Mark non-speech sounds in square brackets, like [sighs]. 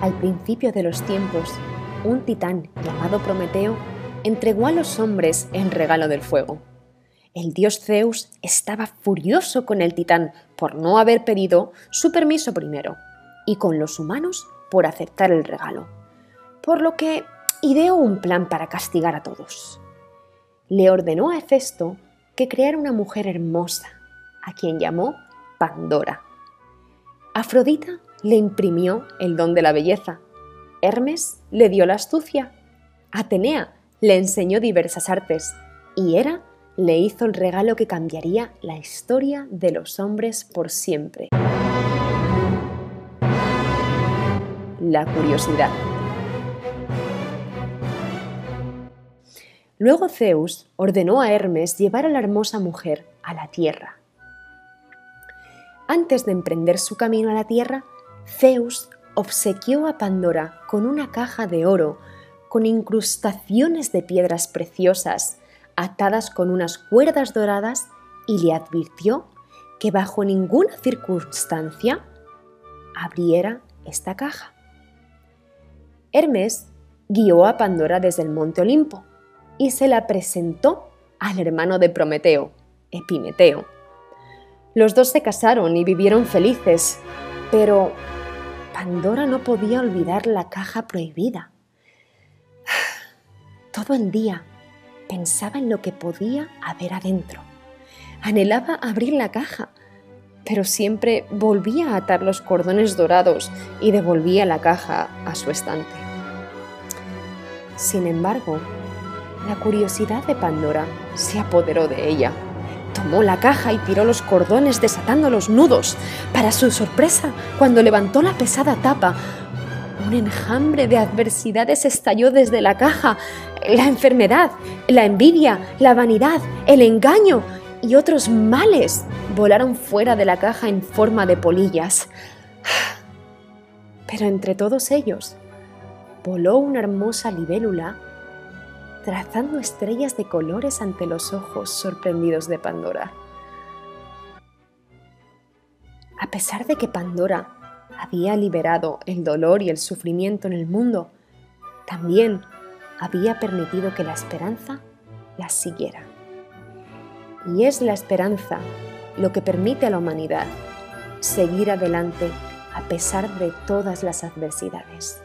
Al principio de los tiempos, un titán llamado Prometeo entregó a los hombres el regalo del fuego. El dios Zeus estaba furioso con el titán por no haber pedido su permiso primero y con los humanos por aceptar el regalo, por lo que ideó un plan para castigar a todos. Le ordenó a Hefesto que creara una mujer hermosa, a quien llamó Pandora. Afrodita le imprimió el don de la belleza, Hermes le dio la astucia, Atenea le enseñó diversas artes y Hera le hizo el regalo que cambiaría la historia de los hombres por siempre. La curiosidad. Luego Zeus ordenó a Hermes llevar a la hermosa mujer a la tierra. Antes de emprender su camino a la tierra, Zeus obsequió a Pandora con una caja de oro con incrustaciones de piedras preciosas atadas con unas cuerdas doradas y le advirtió que bajo ninguna circunstancia abriera esta caja. Hermes guió a Pandora desde el monte Olimpo y se la presentó al hermano de Prometeo, Epimeteo. Los dos se casaron y vivieron felices, pero Pandora no podía olvidar la caja prohibida. [sighs] Todo el día pensaba en lo que podía haber adentro. Anhelaba abrir la caja, pero siempre volvía a atar los cordones dorados y devolvía la caja a su estante. Sin embargo, la curiosidad de Pandora se apoderó de ella. Tomó la caja y tiró los cordones desatando los nudos. Para su sorpresa, cuando levantó la pesada tapa, un enjambre de adversidades estalló desde la caja. La enfermedad, la envidia, la vanidad, el engaño y otros males volaron fuera de la caja en forma de polillas. Pero entre todos ellos voló una hermosa libélula trazando estrellas de colores ante los ojos sorprendidos de Pandora. A pesar de que Pandora había liberado el dolor y el sufrimiento en el mundo, también había permitido que la esperanza las siguiera. Y es la esperanza lo que permite a la humanidad seguir adelante a pesar de todas las adversidades.